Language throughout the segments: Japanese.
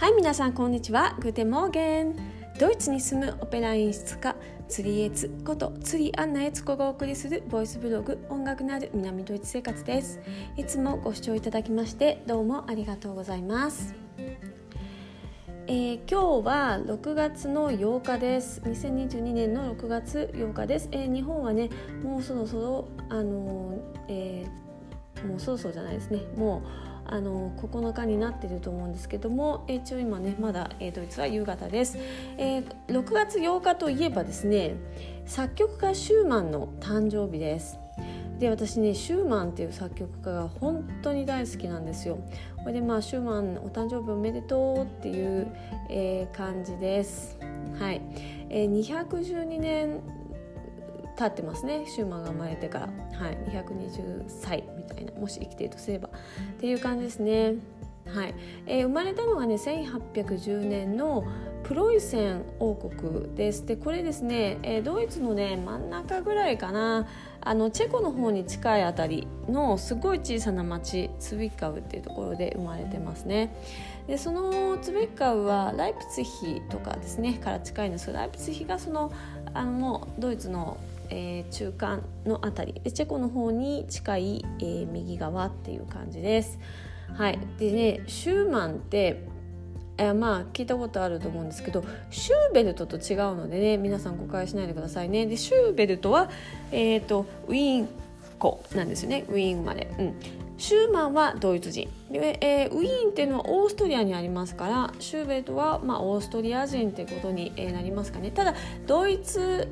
はい皆さんこんにちは。グーテモーゲン。ドイツに住むオペラ演出家釣りエツこと釣りアンナエツコがお送りするボイスブログ音楽のある南ドイツ生活です。いつもご視聴いただきましてどうもありがとうございます。えー、今日は6月の8日です。2022年の6月8日です、えー、日本はねもうそろそろあのー、えもうそろそろじゃないですね。もうあの9日になっていると思うんですけども一応今ねまだ、えー、ドイツは夕方です、えー、6月8日といえばですね作曲家シューマンの誕生日です。で私ねシューマンっていう作曲家が本当に大好きなんですよ。これでまあシューマンお誕生日おめでとうっていう、えー、感じです。はい、えー、212年経ってますね。シューマンが生まれてから、はい、220歳みたいな。もし生きているとすれば。っていう感じですね。はい。えー、生まれたのがね1810年のプロイセン王国です。でこれですね、えー、ドイツのね真ん中ぐらいかな。あのチェコの方に近いあたりのすごい小さな町ツビッカウっていうところで生まれてますね。でそのツビッカウはライプツヒとかですねから近いんですけどライプツヒがそのあのもうドイツのえー、中間の辺りでチェコの方に近い、えー、右側っていう感じです。はい、でねシューマンってえまあ聞いたことあると思うんですけどシューベルトと違うのでね皆さん誤解しないでくださいね。でシューベルトは、えーと、ウィーン子なんですよねウィーン生まれ。うんシューマンはドイツ人で、えー、ウィーンっていうのはオーストリアにありますからシューベルトは、まあ、オーストリア人ってことに、なりますかねただドイツ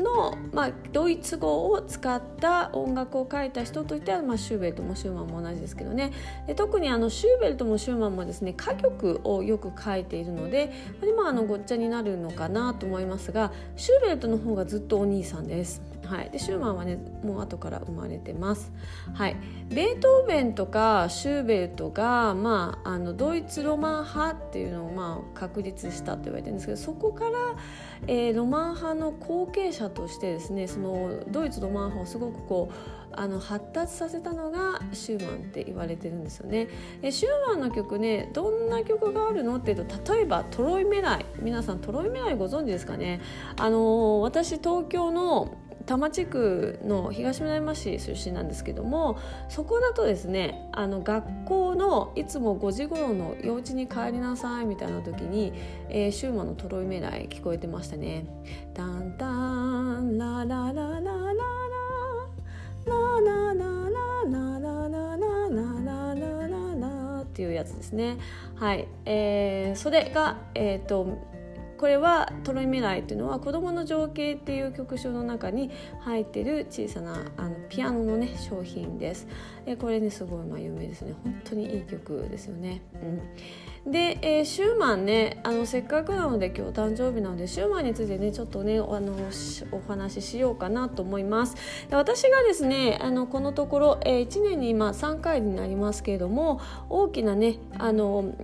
の、まあ、ドイツ語を使った音楽を書いた人といっては、まあ、シューベルトもシューマンも同じですけどねで特にあのシューベルトもシューマンもですね歌曲をよく書いているので今あのごっちゃになるのかなと思いますがシューベルトの方がずっとお兄さんです。はい、でシューマンはねもう後から生まれてます。はい、ベートーベンとかシューベルトが、まあ、あのドイツロマン派っていうのを、まあ、確立したと言われてるんですけどそこから、えー、ロマン派の後継者としてですねそのドイツロマン派をすごくこうあの発達させたのがシューマンって言われてるんですよね。えシューマンの曲ねどんな曲があるのっていうと例えば「トロイメライ」皆さんトロイメライご存知ですかね？あの私東京の多摩地区の東村山市出身なんですけどもそこだとですねあの学校のいつも5時頃の幼稚に帰りなさいみたいな時に、えー、シューマンのトロイメライ聞こえてましたね。タンタンラララララっていうやつですね。はい、えー、それがえっ、ー、とこれは「トロイメライ」っていうのは「子どもの情景」っていう曲集の中に入ってる小さなあのピアノのね商品です。でこれねすごいまあ有名ですね本当にいい曲ですよね。うんで、えー、シューマンねあのせっかくなので今日誕生日なのでシューマンについてねちょっとねあのお話ししようかなと思います。で私がですねあのこのところ、えー、1年に今3回になりますけれども大きなねあの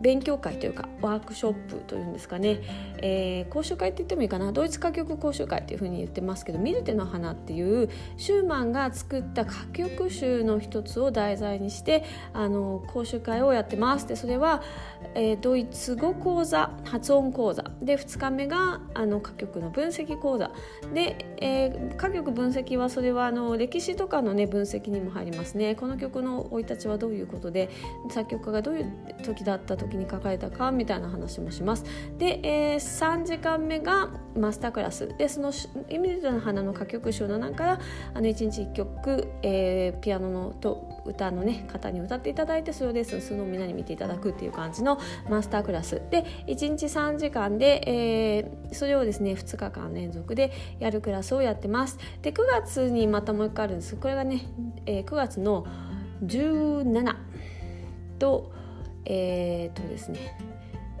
勉強会というかワークショップというんですかね、えー、講習会って言ってもいいかなドイツ歌曲講習会っていうふうに言ってますけど「ミルテの花」っていうシューマンが作った歌曲集の一つを題材にしてあの講習会をやってます。でそれは、えー、ドイツ語講座発音講座。で2日目があの歌曲の分析講座。で、えー、歌曲分析はそれはあの歴史とかのね分析にも入りますね。この曲の生い立ちはどういうことで作曲家がどういう時だった時に書かれたかみたいな話もします。で、えー、3時間目がマスタークラス。でその「イミリトの花」の歌曲集の中からあの1日1曲、えー、ピアノのと歌のね方に歌っていただいてそれをレッスンするのをみんなに見ていただくっていう感じのマスタークラス。で1日3時間で、えー、それをですね2日間連続でやるクラスをやってます。で9月にまたもう一回あるんです。これがね、えー、9月の17とえー、っとですね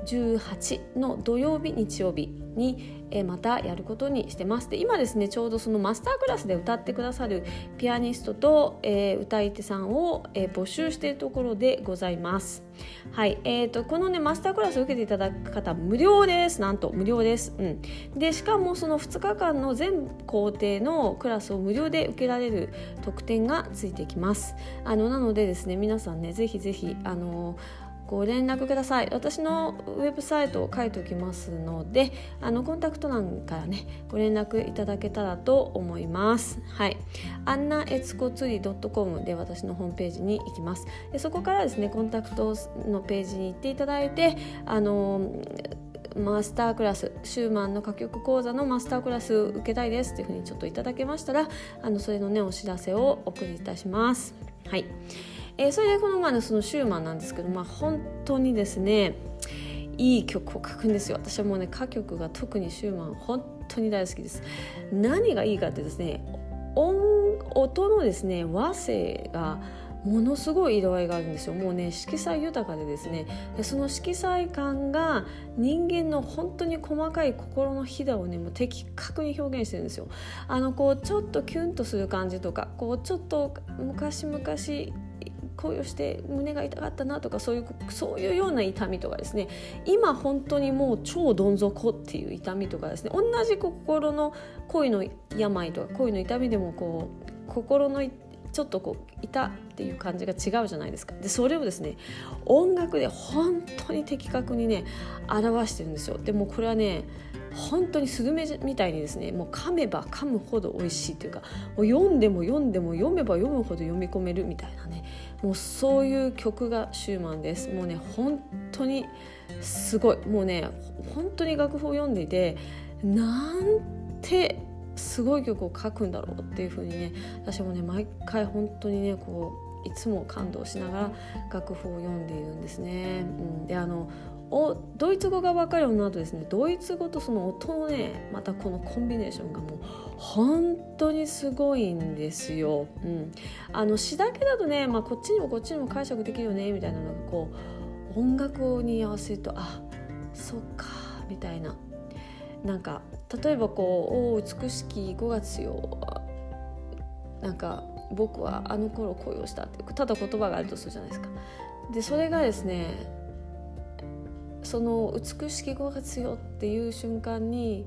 18の土曜日日曜日に、またやることにしてます。で今ですねちょうどそのマスタークラスで歌ってくださるピアニストと、歌い手さんを、募集しているところでございます。はいえーと、このねマスタークラスを受けていただく方無料です。なんと無料です、うん、でしかもその2日間の全工程のクラスを無料で受けられる特典がついてきます。あのなのでですね皆さんねぜひぜひあのご連絡ください。私のウェブサイトを書いておきますのであのコンタクト欄からねご連絡いただけたらと思います。はい。アンナエツコツリー .com で私のホームページに行きます。でそこからですねコンタクトのページに行っていただいてあのマスタークラスシューマンの歌曲講座のマスタークラス受けたいですっていうふうにちょっといただけましたらあのそれのねお知らせをお送りいたします。はい、えー、それでこの前のそのシューマンなんですけどまあ本当にですねいい曲を書くんですよ。私はもうね歌曲が特にシューマン本当に大好きです。何がいいかってですね音音のですね和声がものすごい色合いがあるんですよ。もうね色彩豊かでですね。でその色彩感が人間の本当に細かい心のひだをねもう的確に表現してるんですよ。あのこうちょっとキュンとする感じとかこうちょっと昔々恋をして胸が痛かったなとかそういうそういうような痛みとかですね。今本当にもう超どん底っていう痛みとかですね。同じ心の恋の病とか恋の痛みでもこう心のちょっとこういたっていう感じが違うじゃないですか。でそれをですね音楽で本当に的確にね表してるんですよ。でもこれはね本当にスルメみたいにですねもう噛めば噛むほど美味しいというかもう読んでも読んでも読めば読むほど読み込めるみたいなねもうそういう曲がシューマンです。もうね本当にすごい。もうね本当に楽譜を読んでいてなんてすごい曲を書くんだろうっていう風にね私もね毎回本当にねこういつも感動しながら楽譜を読んでいるんですね。うん、であのおドイツ語が分かるようになるとですねドイツ語とその音のねまたこのコンビネーションがもう本当にすごいんですよ。うん、あの詩だけだとね、まあ、こっちにもこっちにも解釈できるよねみたいなのがこう音楽に合わせるとあそっかみたいななんか例えばこう「お美しき5月よ」なんか「僕はあの頃恋をした」ってただ言葉があるとするじゃないですか。でそれがですねその「美しき5月よ」っていう瞬間に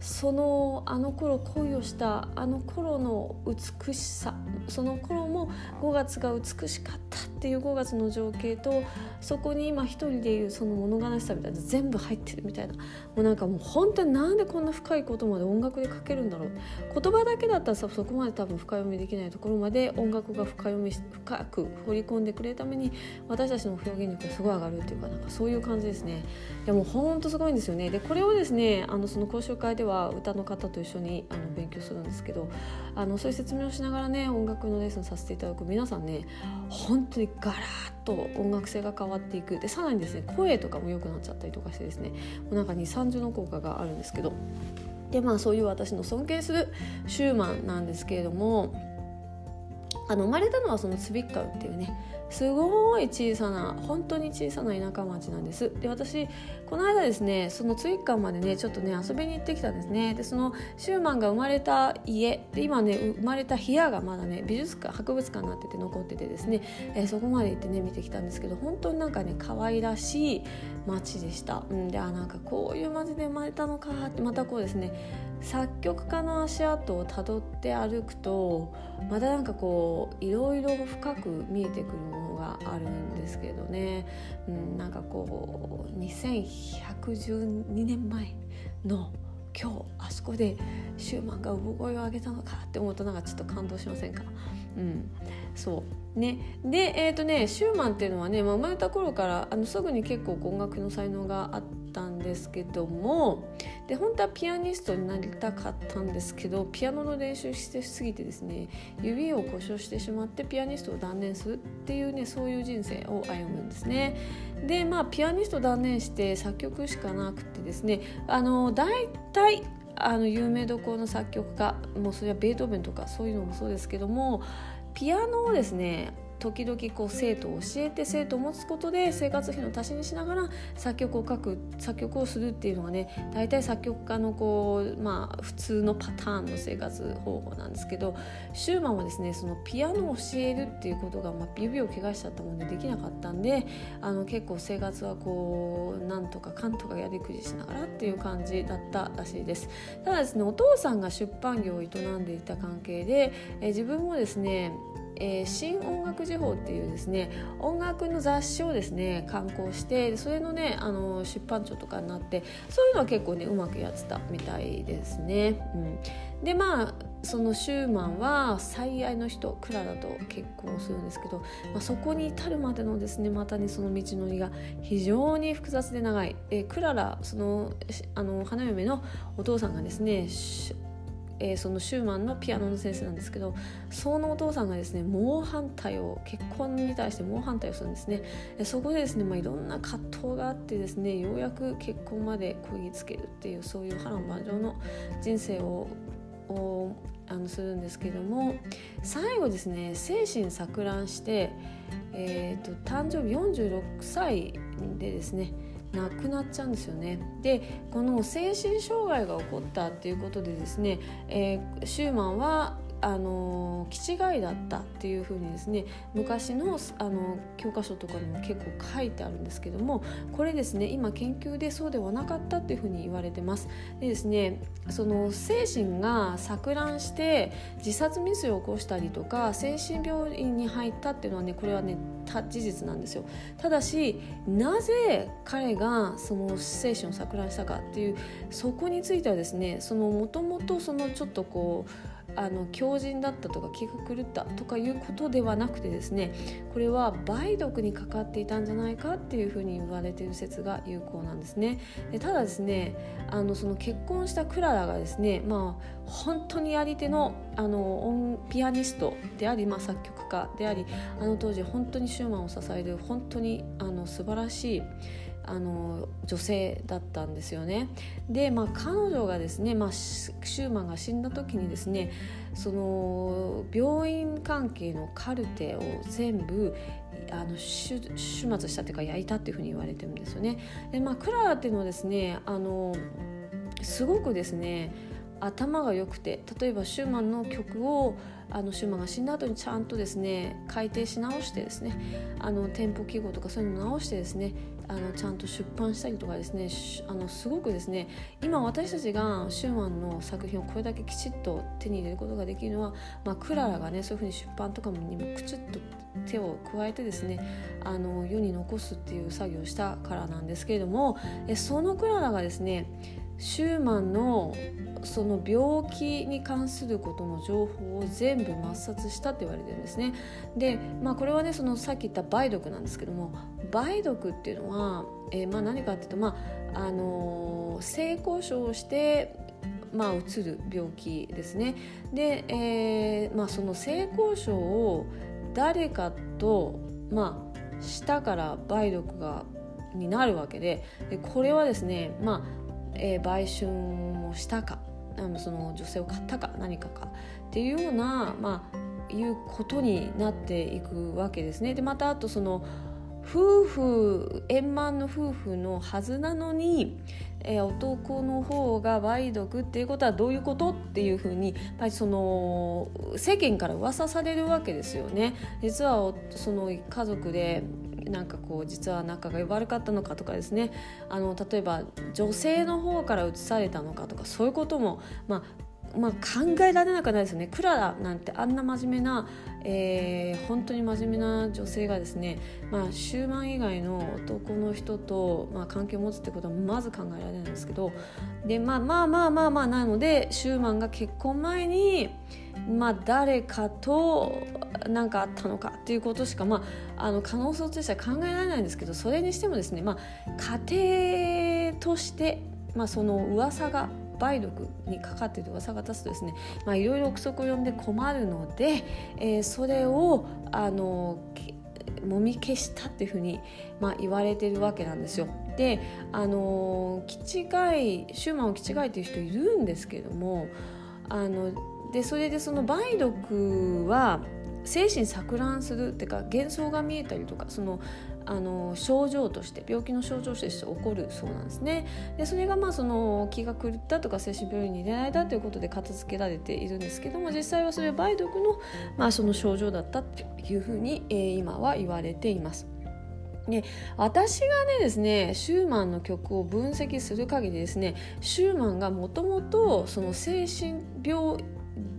そのあの頃恋をしたあの頃の美しさその頃も5月が美しかったっていう5月の情景とそこに今一人でいるその物悲しさみたいな全部入ってるみたいなもうなんかもう本当になんでこんな深いことまで音楽で書けるんだろう。言葉だけだったらさそこまで多分深読みできないところまで音楽が深読み深く掘り込んでくれるために私たちの表現力がすごい上がるっていうかなんかそういう感じですね。いやもう本当すごいんですよね。でこれをですねあのその講習会ではは歌の方と一緒にあの勉強するんですけどあのそういう説明をしながらね音楽のレッスンさせていただく皆さんね本当にガラッと音楽性が変わっていく。でさらにですね声とかも良くなっちゃったりとかしてですねもうなんか2 3 0の効果があるんですけど。でまあそういう私の尊敬するシューマンなんですけれどもあの生まれたのはそのツビッカウっていうねすごい小さな本当に小さな田舎町なんです。で私この間ですねそのツイッカーまでねちょっとね遊びに行ってきたんですね。でそのシューマンが生まれた家で今ね生まれた部屋がまだね美術館博物館になってて残っててですね、えー、そこまで行ってね見てきたんですけど本当になんかね可愛らしい町でした、うん、であなんかこういう町で生まれたのかってまたこうですね作曲家の足跡をたどって歩くとまたなんかこういろいろ深く見えてくるものがあるんですけどね、うん、なんかこう2112年前の今日あそこでシューマンが産声を上げたのかって思うとなんかちょっと感動しませんか？うんそう。ね。でえっ、ー、とねシューマンっていうのはね、まあ、生まれた頃からあのすぐに結構音楽の才能があったんですけどもで本当はピアニストになりたかったんですけどピアノの練習してすぎてですね指を故障してしまってピアニストを断念するっていうねそういう人生を歩むんですね。でまあピアニスト断念して作曲しかなくてですねあの大体あの有名どころの作曲家もうそれはベートーベンとかそういうのもそうですけどもピアノをですね時々こう生徒を教えて生徒を持つことで生活費の足しにしながら作曲を書く作曲をするっていうのがね大体作曲家のこう、まあ、普通のパターンの生活方法なんですけどシューマンはですねそのピアノを教えるっていうことが、まあ、指を怪我しちゃったもんでできなかったんであの結構生活はこうなんとかかんとかやりくりしながらっていう感じだったらしいです。ただですねお父さんが出版業を営んでいた関係でえ自分もですねえー、新音楽時報っていうですね音楽の雑誌をですね刊行してそれのねあの出版長とかになってそういうのは結構ねうまくやってたみたいですね。うん、でまあそのシューマンは最愛の人クララと結婚するんですけど、まあ、そこに至るまでのですねまたねその道のりが非常に複雑で長い、え、クララそのあの花嫁のお父さんがですねえー、そのシューマンのピアノの先生なんですけどそのお父さんがですね猛反対を結婚に対して猛反対をするんですね。そこでですね、まあ、いろんな葛藤があってですねようやく結婚までこぎつけるっていうそういう波乱万丈の人生をあのするんですけども最後ですね精神錯乱して、えーと、誕生日46歳でですねなくなっちゃうんですよね。でこの精神障害が起こったっていうことでですね、えー、シューマンはあの気違いだったっていうふうにですね昔のあの教科書とかにも結構書いてあるんですけどもこれですね今研究でそうではなかったっていうふうに言われてます。でですねその精神が錯乱して自殺未遂を起こしたりとか精神病院に入ったっていうのはねこれはね事実なんですよただしなぜ彼がその精神を錯乱したかっていうそこについてはですねそのもともとそのちょっとこうあの強靭だったとか気が狂ったとかいうことではなくてですねこれは梅毒にかかっていたんじゃないかっていうふうに言われている説が有効なんですね。でただですねあのその結婚したクララがですねまあ本当にやり手のあのピアニストであり、まあ、作曲家でありあの当時本当にシューマンを支える本当にあの素晴らしいあの女性だったんですよね。で、まあ、彼女がですね、まあ、シューマンが死んだ時にですねその病院関係のカルテを全部あの始末したというか焼いたっていうふうに言われてるんですよね。でまあ、クララっていうのはですねあのすごくですね頭が良くて例えばシューマンの曲をあのシューマンが死んだ後にちゃんとですね改訂し直してですねあのテンポ記号とかそういうの直してですねあのちゃんと出版したりとかですねあのすごくですね今私たちがシューマンの作品をこれだけきちっと手に入れることができるのは、まあ、クララがねそういうふうに出版とかにもくちっと手を加えてですねあの世に残すっていう作業をしたからなんですけれどもえそのクララがですねシューマンのその病気に関することの情報を全部抹殺したって言われてるんですね。で、まあ、これはねそのさっき言った梅毒なんですけども梅毒っていうのは、えー、まあ何かっていうと、まああのー、性交渉をしてまあ、うつる病気ですね。で、えーまあ、その性交渉を誰かと、まあ、したから梅毒がになるわけででこれはですね、まあえー、売春をしたかあのその女性を買ったか何かかっていうような、まあ、いうことになっていくわけですね。でまたあとその夫婦円満の夫婦のはずなのに、えー、男の方が梅毒っていうことはどういうことっていうふうにやっぱりその世間から噂されるわけですよね。実はその家族でなんかこう実は仲が悪かったのかとかですね。あの例えば女性の方から移されたのかとかそういうことも、まあ、まあ、考えられなくないですよね。クララなんてあんな真面目な、えー、本当に真面目な女性がですね、まあ、シューマン以外の男の人と、まあ、関係を持つってことはまず考えられないんですけど。で、まあ、まあまあまあまあなのでシューマンが結婚前に、まあ、誰かと何かあったのかっていうことしか、まあ、あの可能性としては考えられないんですけどそれにしてもですね、まあ、家庭として、まあ、その噂が梅毒にかかっている噂が立つとですねいろいろ憶測を呼んで困るので、えー、それをあのもみ消したっていうふうに、まあ、言われてるわけなんですよ。であの気違いシューマンを気違いっていう人いるんですけどもあのでそれでその梅毒は精神錯乱するっていうか幻想が見えたりとかそのあの症状として病気の症状として起こるそうなんですねでそれがまあその気が狂ったとか精神病院に入れられたということで片付けられているんですけども実際はそれは梅毒の,、まあその症状だったっていうふうに、えー、今は言われています。で私がねですねシューマンの曲を分析する限りですねシューマンがもともとその精神病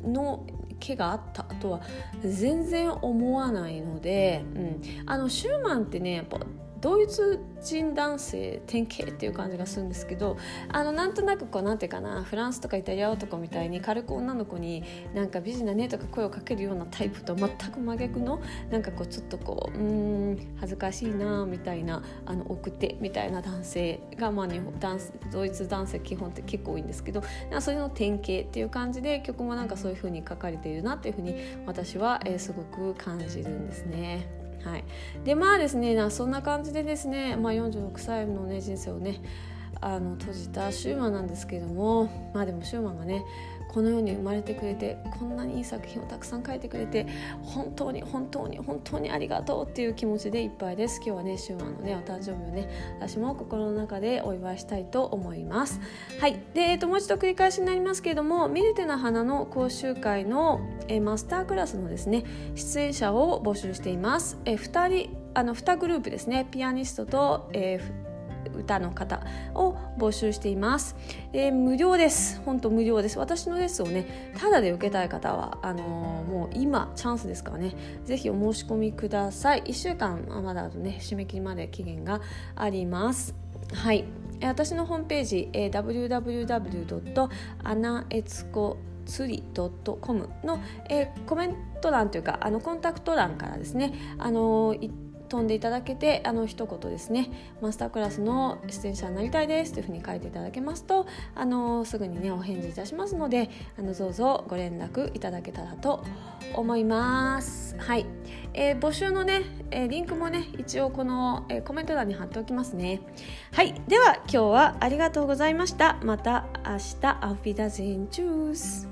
の毛があった。とは全然思わないので、うん、あのシューマンってねやっぱドイツ人男性典型っていう感じがするんですけどあのなんとなくこうなんていうかなフランスとかイタリア男みたいに軽く女の子になんか美人だねとか声をかけるようなタイプと全く真逆のなんかこうちょっとこううん恥ずかしいなみたいなあの奥手みたいな男性が、まあ、日本ダンスドイツ男性基本って結構多いんですけどそれの典型っていう感じで曲もなんかそういう風に書かれているなっていう風に私は、え、すごく感じるんですね。はい、でまあですねそんな感じでですね、まあ、46歳の、ね、人生をねあの閉じたシューマンなんですけどもまあでもシューマンがねこの世に生まれてくれてこんなにいい作品をたくさん書いてくれて本当に本当に本当にありがとうっていう気持ちでいっぱいです。今日はねシュのねお誕生日をね私も心の中でお祝いしたいと思います。はい。で、えー、ともう一度繰り返しになりますけれどもミルテな花の講習会の、えー、マスタークラスのですね出演者を募集しています、えー、2人あの2グループですね。ピアニストと、えー歌の方を募集しています、えー、無料です。本当無料です。私のレッスンをねただで受けたい方はあのー、もう今チャンスですからねぜひお申し込みください。1週間まだあとね締め切りまで期限があります。はい。私のホームページ、えー、www. 釣り .com の、えー、コメント欄というかあのコンタクト欄からですねあのー飛んでいただけてあの一言ですね。マスタークラスの出演者になりたいですというふうに書いていただけますとあのすぐにねお返事いたしますのであのどうぞご連絡いただけたらと思います。はい、えー、募集のね、えー、リンクもね一応この、えー、コメント欄に貼っておきますね。はい。では今日はありがとうございました。また明日アフィダゼンチュース。